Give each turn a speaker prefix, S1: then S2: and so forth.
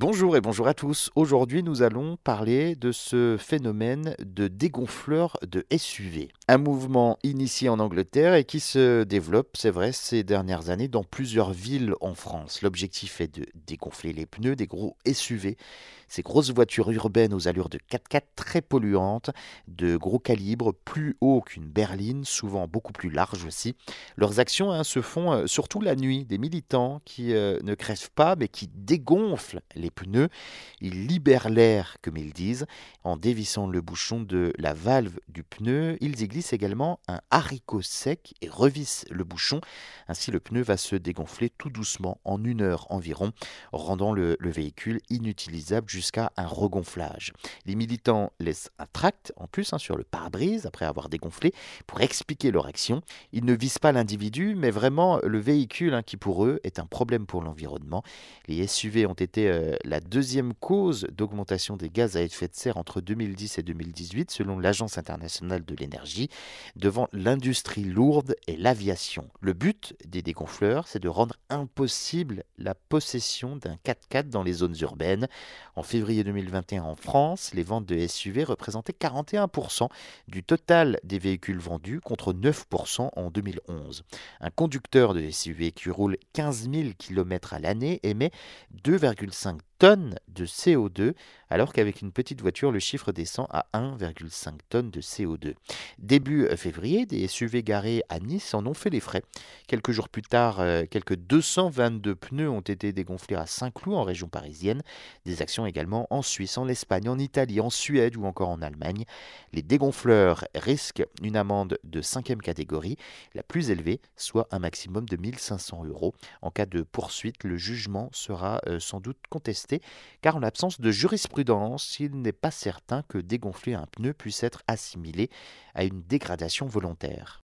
S1: Bonjour et bonjour à tous. Aujourd'hui, nous allons parler de ce phénomène de dégonfleur de SUV. Un mouvement initié en Angleterre et qui se développe, c'est vrai, ces dernières années dans plusieurs villes en France. L'objectif est de dégonfler les pneus des gros SUV, ces grosses voitures urbaines aux allures de 4x4 très polluantes, de gros calibre, plus haut qu'une berline, souvent beaucoup plus large aussi. Leurs actions hein, se font euh, surtout la nuit. Des militants qui euh, ne crèvent pas mais qui dégonflent les pneus. Ils libèrent l'air, comme ils disent, en dévissant le bouchon de la valve du pneu. Ils y glissent également un haricot sec et revissent le bouchon. Ainsi, le pneu va se dégonfler tout doucement en une heure environ, rendant le, véhicule inutilisable jusqu'à un regonflage. Les militants laissent un tract en plus hein, sur le pare-brise après avoir dégonflé pour expliquer leur action. Ils ne visent pas l'individu, mais vraiment le véhicule hein, qui pour eux est un problème pour l'environnement. Les SUV ont été euh, la deuxième cause d'augmentation des gaz à effet de serre entre 2010 et 2018 selon l'Agence internationale de l'énergie devant l'industrie lourde et l'aviation. Le but des dégonfleurs, c'est de rendre impossible la possession d'un 4x4 dans les zones urbaines. En février 2021 en France, les ventes de SUV représentaient 41% du total des véhicules vendus contre 9% en 2011. Un conducteur de SUV qui roule 15 000 km à l'année émet 2,5 tonnes de CO2, alors qu'avec une petite voiture, le chiffre descend à 1,5 tonnes de CO2. Début euh, février, des SUV garés à Nice en ont fait les frais. Quelques jours plus tard, euh, quelques 222 pneus ont été dégonflés à Saint-Cloud, en région parisienne. Des actions également en Suisse, en Espagne, en Italie, en Suède ou encore en Allemagne. Les dégonfleurs risquent une amende de 5e catégorie, la plus élevée, soit un maximum de 1500 euros. En cas de poursuite, le jugement sera euh, sans doute contesté car en l'absence de jurisprudence, il n'est pas certain que dégonfler un pneu puisse être assimilé à une dégradation volontaire.